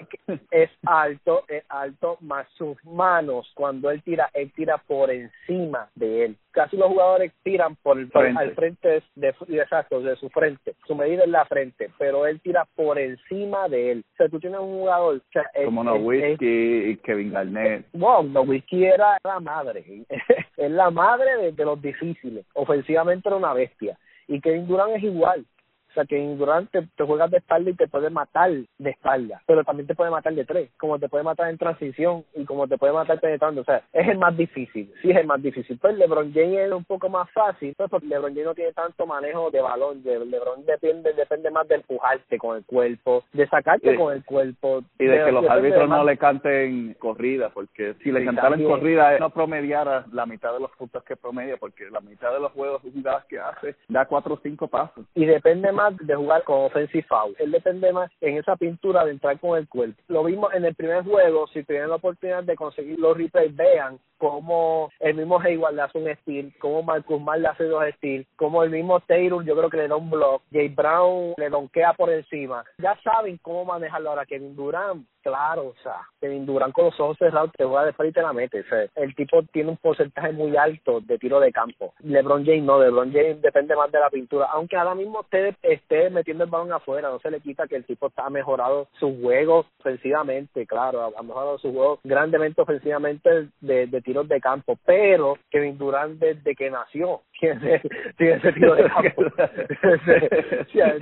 Es alto, es alto, más sus manos, cuando él tira, él tira por encima de él. Casi los jugadores tiran por, el, al frente de, exacto, de su frente. Su medida es la frente, pero él tira por encima de él. O sea, tú tienes un jugador... Como Nowitzki y Kevin Garnett. Wow, Nowitzki era la madre. es la madre de, de los difíciles. Ofensivamente era una bestia. Y Kevin Durant es igual. O sea, que en Durant te, juegas de espalda y te puede matar de espalda, pero también te puede matar de tres, como te puede matar en transición y como te puede matar penetrando. O sea, es el más difícil, sí es el más difícil. Pues LeBron James es un poco más fácil, pues porque LeBron James no tiene tanto manejo de balón. LeBron depende, depende más de empujarte con el cuerpo, de sacarte con el cuerpo. Y de, que los árbitros no le canten corrida, porque si le cantaran corrida, no promediara la mitad de los puntos que promedia, porque la mitad de los juegos jugadas que hace da cuatro o cinco pasos. Y depende más de jugar con offensive foul. Él depende más en esa pintura de entrar con el cuerpo. Lo vimos en el primer juego, si tienen la oportunidad de conseguir los replays, vean cómo el mismo Hayward le hace un steal, cómo Marcus Mar le hace dos steals, cómo el mismo Taylor yo creo que le da un block, Jay Brown le donkea por encima. Ya saben cómo manejarlo ahora. Kevin Durant claro, o sea, Kevin Durant con los ojos cerrados te juega de frente y te la mete. O el tipo tiene un porcentaje muy alto de tiro de campo. LeBron James no, LeBron James depende más de la pintura. Aunque ahora mismo usted esté metiendo el balón afuera, no se le quita que el tipo está mejorado su juego ofensivamente, claro, ha mejorado su juego grandemente ofensivamente de, de tiros de campo. Pero Kevin Durant desde que nació tiene, tiene ese tiro de campo.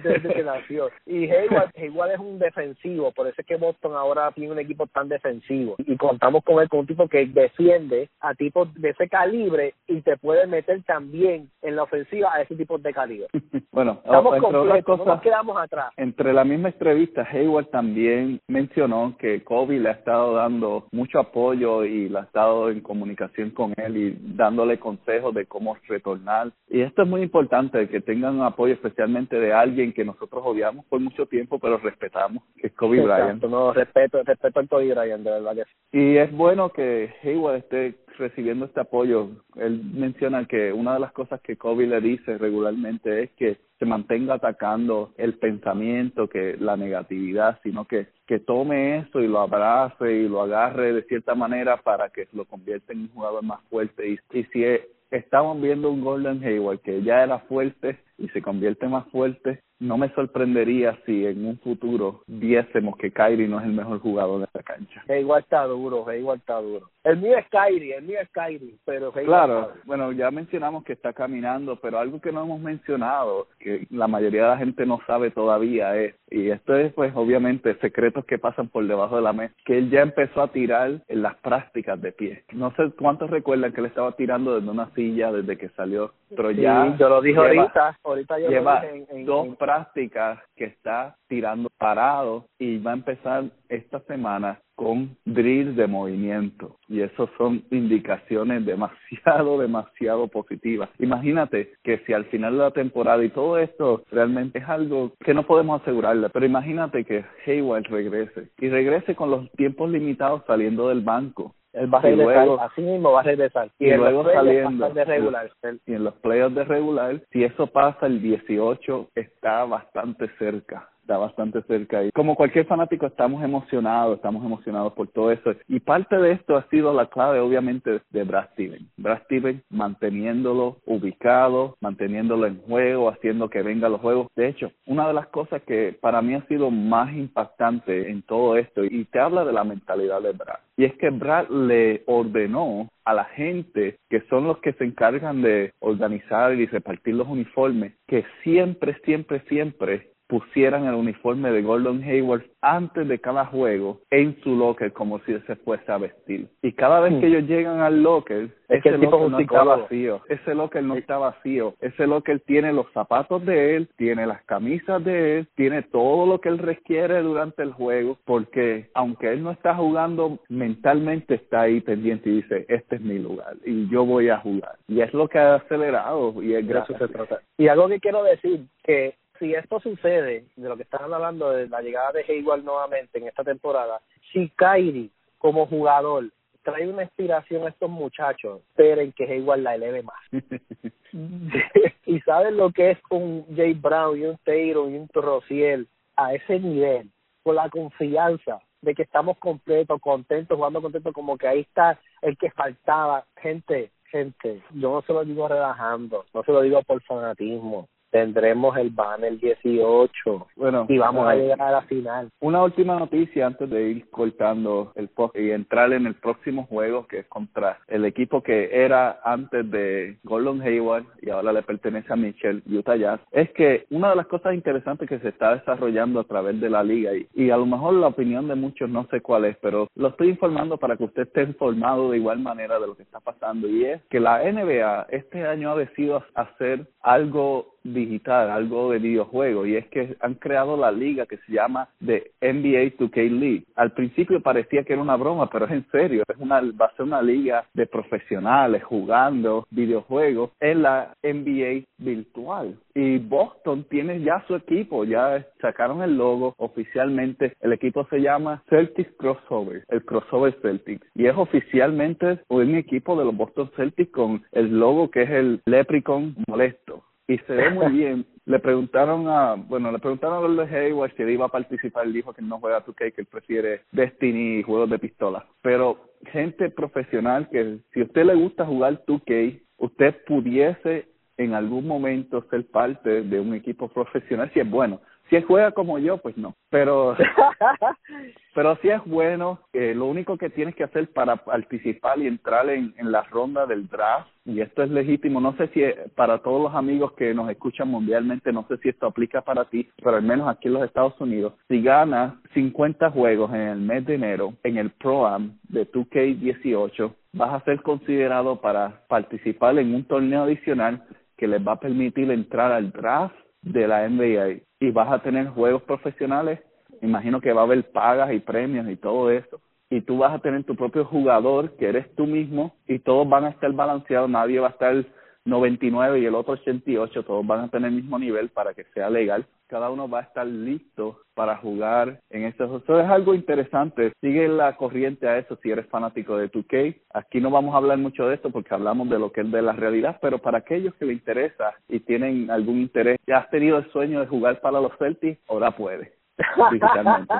desde que nació. Y Hayward, Hayward es un defensivo, por eso es que Boston ahora tiene un equipo tan defensivo y contamos con él con un tipo que defiende a tipos de ese calibre y te puede meter también en la ofensiva a ese tipo de calibre. bueno, estamos entre otras cosas, no nos quedamos atrás. Entre la misma entrevista, Hayward también mencionó que Kobe le ha estado dando mucho apoyo y le ha estado en comunicación con él y dándole consejos de cómo retornar. Y esto es muy importante, que tengan apoyo especialmente de alguien que nosotros odiamos por mucho tiempo, pero respetamos, que es Kobe Bryant. No, respeto, respeto al Kobe Bryant, de verdad que sí. Y es bueno que Hayward esté recibiendo este apoyo. Él menciona que una de las cosas que Kobe le dice regularmente es que se mantenga atacando el pensamiento, que la negatividad, sino que, que tome eso y lo abrace y lo agarre de cierta manera para que lo convierta en un jugador más fuerte. Y, y si estamos viendo un Golden Hayward que ya era fuerte y se convierte más fuerte, no me sorprendería si en un futuro viésemos que Kyrie no es el mejor jugador de la cancha. Igual está duro, igual está duro. El mío es Kyrie, el mío es Kyrie, pero Claro, bueno, ya mencionamos que está caminando, pero algo que no hemos mencionado, que la mayoría de la gente no sabe todavía es, y esto es pues obviamente secretos que pasan por debajo de la mesa, que él ya empezó a tirar en las prácticas de pie. No sé cuántos recuerdan que él estaba tirando desde una silla desde que salió, pero ya... yo lo dije ahorita, ahorita yo lleva en, dos prácticas que está tirando parado y va a empezar esta semana con drills de movimiento. Y eso son indicaciones demasiado demasiado positivas. Imagínate que si al final de la temporada y todo esto realmente es algo que no podemos asegurarle pero imagínate que Hayward regrese y regrese con los tiempos limitados saliendo del banco él va a regresar, así mismo va a regresar. Y, luego saliendo. De regular. Y en los playoffs de regular, si eso pasa el 18, está bastante cerca está bastante cerca. Y como cualquier fanático estamos emocionados, estamos emocionados por todo eso. Y parte de esto ha sido la clave, obviamente, de Brad Steven. Brad Steven manteniéndolo ubicado, manteniéndolo en juego, haciendo que venga los juegos. De hecho, una de las cosas que para mí ha sido más impactante en todo esto, y te habla de la mentalidad de Brad, y es que Brad le ordenó a la gente que son los que se encargan de organizar y repartir los uniformes, que siempre, siempre, siempre pusieran el uniforme de Gordon Hayward antes de cada juego en su locker como si se fuese a vestir. Y cada vez que ellos llegan al locker, es ese locker no está vacío. Ese locker no está vacío. Ese locker tiene los zapatos de él, tiene las camisas de él, tiene todo lo que él requiere durante el juego, porque aunque él no está jugando mentalmente, está ahí pendiente y dice, este es mi lugar y yo voy a jugar. Y es lo que ha acelerado y es gracias se trata. Y algo que quiero decir, que si esto sucede, de lo que están hablando de la llegada de Hayward nuevamente en esta temporada, si Kyrie como jugador trae una inspiración a estos muchachos, esperen que Hayward la eleve más. y saben lo que es un Jay Brown y un Taylor y un Rociel a ese nivel, con la confianza de que estamos completos, contentos, jugando contentos, como que ahí está el que faltaba. Gente, gente, yo no se lo digo relajando, no se lo digo por fanatismo. Tendremos el banner 18 Bueno, y vamos a eh, llegar a la final. Una última noticia antes de ir cortando el post y entrar en el próximo juego que es contra el equipo que era antes de Gordon Hayward y ahora le pertenece a Mitchell, Utah Jazz, es que una de las cosas interesantes que se está desarrollando a través de la liga y, y a lo mejor la opinión de muchos no sé cuál es, pero lo estoy informando para que usted esté informado de igual manera de lo que está pasando y es que la NBA este año ha decidido hacer algo digital, algo de videojuego, y es que han creado la liga que se llama The NBA 2K League. Al principio parecía que era una broma, pero es en serio, es una, va a ser una liga de profesionales jugando videojuegos en la NBA virtual. Y Boston tiene ya su equipo, ya sacaron el logo oficialmente, el equipo se llama Celtics Crossover, el Crossover Celtics, y es oficialmente un equipo de los Boston Celtics con el logo que es el Leprechaun molesto y se ve muy bien. Le preguntaron a, bueno, le preguntaron a Gordon Hayward si él iba a participar, él dijo que no juega 2K, que él prefiere Destiny y juegos de pistola. Pero gente profesional que si a usted le gusta jugar 2K, usted pudiese en algún momento ser parte de un equipo profesional si es bueno. Si él juega como yo, pues no. Pero pero si es bueno, eh, lo único que tienes que hacer para participar y entrar en, en la ronda del draft, y esto es legítimo, no sé si eh, para todos los amigos que nos escuchan mundialmente, no sé si esto aplica para ti, pero al menos aquí en los Estados Unidos, si ganas 50 juegos en el mes de enero en el Pro-Am de 2K18, vas a ser considerado para participar en un torneo adicional que les va a permitir entrar al draft de la NBA y vas a tener juegos profesionales, imagino que va a haber pagas y premios y todo eso, y tú vas a tener tu propio jugador que eres tú mismo y todos van a estar balanceados, nadie va a estar 99 y el otro 88, todos van a tener el mismo nivel para que sea legal. Cada uno va a estar listo para jugar en juego. Eso es algo interesante. Sigue la corriente a eso si eres fanático de 2K. Aquí no vamos a hablar mucho de esto porque hablamos de lo que es de la realidad, pero para aquellos que les interesa y tienen algún interés, ya has tenido el sueño de jugar para los Celtics, ahora puede. digitalmente.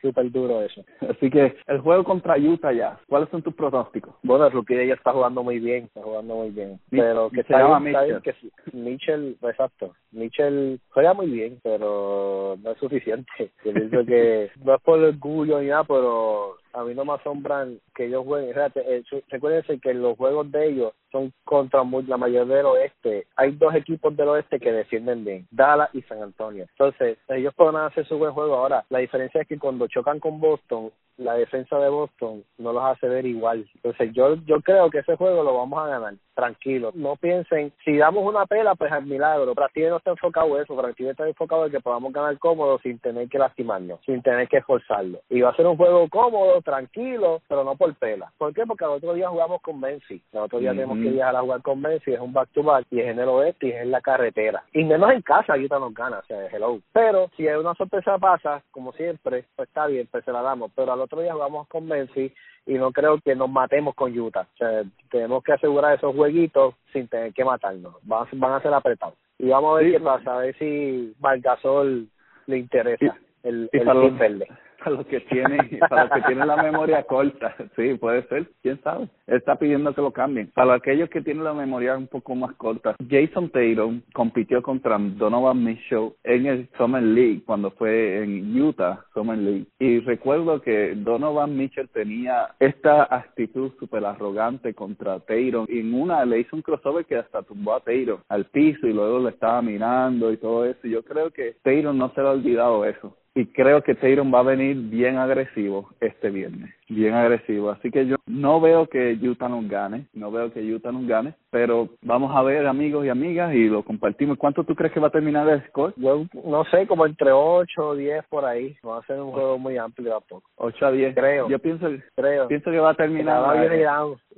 Súper duro eso. Así que el juego contra Utah ya. ¿Cuáles son tus pronósticos? Bueno, el rookie de ella está jugando muy bien, está jugando muy bien. Pero que se llama Mitchell. que. Mitchell, exacto. Mitchell juega muy bien, pero no es suficiente. Yo pienso que no es por orgullo ni nada, pero a mí no me asombran que ellos jueguen. Eh, recuérdense que los juegos de ellos son contra mu- la mayoría del oeste. Hay dos equipos del oeste que defienden bien, Dallas y San Antonio. Entonces, ellos podrán hacer su buen juego. Ahora, la diferencia es que cuando chocan con Boston, la defensa de Boston no los hace ver igual. Entonces, yo yo creo que ese juego lo vamos a ganar. Tranquilo. No piensen, si damos una pela, pues al milagro. Brasile no está enfocado en eso. Brasile está enfocado en que podamos ganar cómodo sin tener que lastimarnos, sin tener que esforzarlo. Y va a ser un juego cómodo, tranquilo, pero no por pela. ¿Por qué? Porque al otro día jugamos con Messi. El otro día tenemos que viajar a jugar con Messi. Es un back-to-back y es en el oeste y es en la carretera. Y menos en casa, Utah nos gana. O sea, hello. Pero si hay una sorpresa pasa, como siempre, pues está bien, pues se la damos. Pero al otro día jugamos con Messi y no creo que nos matemos con Utah. O sea, tenemos que asegurar esos jueguitos sin tener que matarnos. Van, a- van a ser apretados. Y vamos a ver Sí. qué pasa, a ver si Valgasol le interesa el, y el para los- verde. para los que tienen para los que tienen la memoria corta. Sí puede ser quién sabe. Está pidiendo que lo cambien. Para aquellos que tienen la memoria un poco más corta Jason Tatum compitió contra Donovan Mitchell en el Summer League cuando fue en Utah Summer League. Y recuerdo que Donovan Mitchell tenía esta actitud súper arrogante contra Tatum. Y en una le hizo un crossover que hasta tumbó a Tatum al piso y luego le estaba mirando y todo eso. Y yo creo que Tatum no se le ha olvidado eso y creo que Tatum va a venir bien agresivo este viernes, bien agresivo. Así que yo no veo que Utah nos gane, no veo que Utah nos gane, pero vamos a ver amigos y amigas y lo compartimos. ¿Cuánto tú crees que va a terminar el score? Yo no sé, como entre 8 o 10 por ahí. Va a ser un juego muy amplio tampoco. 8 a 10. Creo. Yo pienso, Creo. pienso que va a terminar.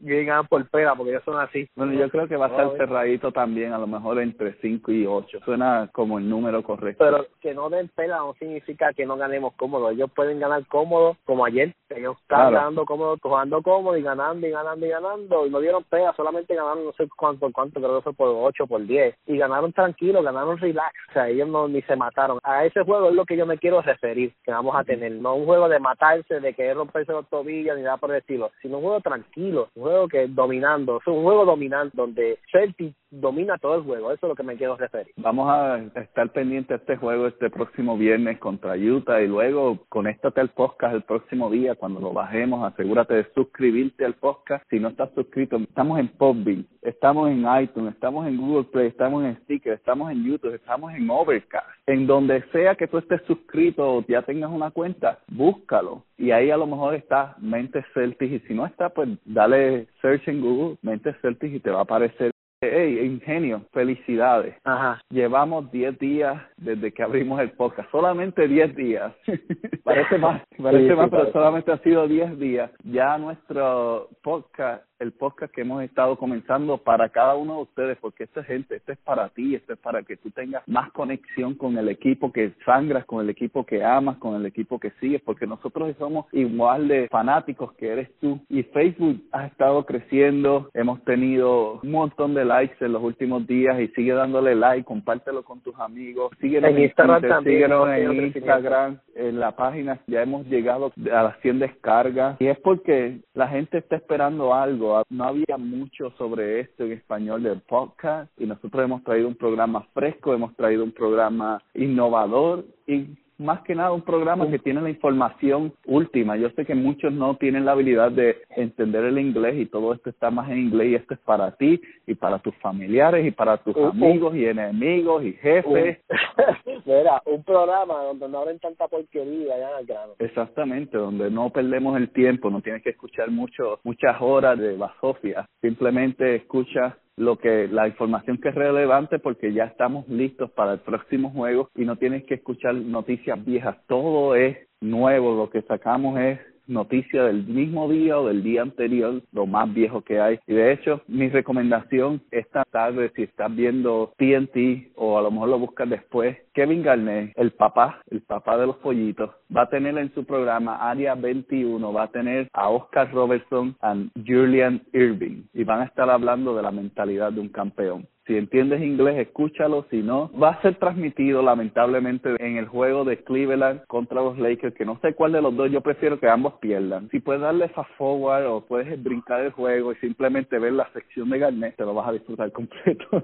Ganan por pera, porque ellos son así. Bueno, yo creo que va a estar bien. cerradito también, a lo mejor entre 5 y 8. Suena como el número correcto. Pero que no den pela no significa que no ganemos cómodo. Ellos pueden ganar cómodo, como ayer. Ellos están Claro. ganando cómodo, jugando cómodo y ganando y ganando y ganando. Y no dieron pela, solamente ganaron no sé cuánto, cuánto, creo que fue por 8, por 10. Y ganaron tranquilo, ganaron relax. O sea, ellos no ni se mataron. A ese juego es lo que yo me quiero referir, que vamos a tener. No un juego de matarse, de querer romperse los tobillos ni nada por el estilo, sino un juego tranquilo, un juego que dominando. Es un juego dominante donde Celtic domina todo el juego. Eso es lo que me quiero referir. Vamos a estar pendientes de este juego este próximo viernes contra Utah y luego conéctate al podcast el próximo día cuando lo bajemos. Asegúrate de suscribirte al podcast. Si no estás suscrito, estamos en Podbean, estamos en iTunes, estamos en Google Play, estamos en Sticker, estamos en YouTube, estamos en Overcast. En donde sea que tú estés suscrito o ya tengas una cuenta, búscalo. Y ahí a lo mejor está Mentes Celtics y si no está, pues dale search en Google Mentes Celtics y te va a aparecer. Hey, Ingenio, felicidades. Ajá. Llevamos 10 días desde que abrimos el podcast, solamente 10 días. parece más, parece Sí, más, sí, pero parece. solamente ha sido 10 días. Ya nuestro podcast, el podcast que hemos estado comenzando para cada uno de ustedes, porque esta gente, esto es para ti, esto es para que tú tengas más conexión con el equipo que sangras, con el equipo que amas, con el equipo que sigues, porque nosotros somos igual de fanáticos que eres tú. Y Facebook ha estado creciendo, hemos tenido un montón de likes en los últimos días y sigue dándole like, compártelo con tus amigos, síguenos En Instagram Twitter, también síguenos en. Instagram, en la página ya hemos llegado a las 100 descargas y es porque la gente está esperando algo. No había mucho sobre esto en español del podcast y nosotros hemos traído un programa fresco, hemos traído un programa innovador y más que nada un programa que tiene la información última. Yo sé que muchos no tienen la habilidad de entender el inglés y todo esto está más en inglés y esto es para ti y para tus familiares y para tus amigos y enemigos y jefes. Un, mira, un programa donde no hablen tanta porquería ya al grano. Exactamente, donde no perdemos el tiempo, no tienes que escuchar mucho, muchas horas de basofia, simplemente escucha lo que la información que es relevante porque ya estamos listos para el próximo juego y no tienes que escuchar noticias viejas, todo es nuevo, lo que sacamos es noticia del mismo día o del día anterior, lo más viejo que hay. Y de hecho, mi recomendación esta tarde, si estás viendo TNT o a lo mejor lo buscas después, Kevin Garnett, el papá, el papá de los pollitos, va a tener en su programa Área 21, va a tener a Oscar Robertson y Julian Irving y van a estar hablando de la mentalidad de un campeón. Si entiendes inglés, escúchalo. Si no, va a ser transmitido lamentablemente en el juego de Cleveland contra los Lakers, que no sé cuál de los dos, yo prefiero que ambos pierdan. Si puedes darle fast forward o puedes brincar el juego y simplemente ver la sección de Garnett, te lo vas a disfrutar completo.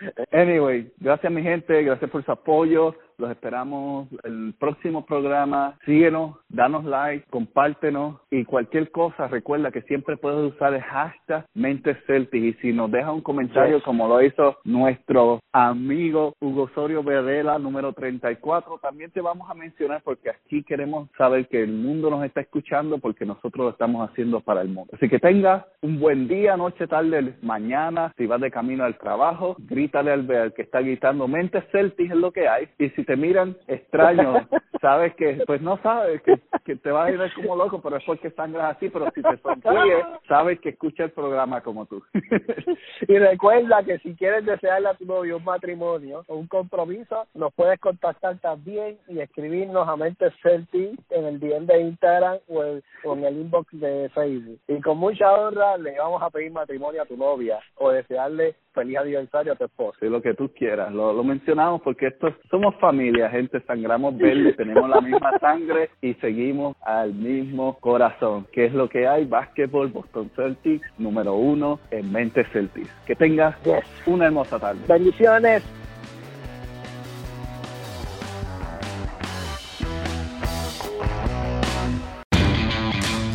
anyway, gracias mi gente, gracias por su apoyo. Los esperamos el próximo programa. Síguenos, danos like, compártenos y cualquier cosa. Recuerda que siempre puedes usar el hashtag Mentes Celtic y si nos deja un comentario Yes. como lo hizo nuestro amigo Hugo Osorio Verdela, número 34, también te vamos a mencionar porque aquí queremos saber que el mundo nos está escuchando porque nosotros lo estamos haciendo para el mundo. Así que tenga un buen día, noche, tarde, mañana. Si vas de camino al trabajo, grítale al, al que está gritando Mentes Celtic es lo que hay. Y si te miran extraño, sabes que, pues no sabes, que, que te vas a ir como loco, pero es porque sangras así, pero si te sonríes, sabes que escucha el programa como tú. Y recuerda que si quieres desearle a tu novio un matrimonio o un compromiso, nos puedes contactar también y escribirnos a Mente Celtic en el DM de Instagram o, el- o en el inbox de Facebook. Y con mucha honra le vamos a pedir matrimonio a tu novia o desearle feliz aniversario a tu esposo. Sí, lo que tú quieras. Lo, lo mencionamos porque esto somos familia familia, gente, sangramos verde, tenemos la misma sangre y seguimos al mismo corazón. ¿Qué es lo que hay? Básquetbol, Boston Celtics, número uno en mente Celtics. Que tengas una hermosa tarde. Bendiciones.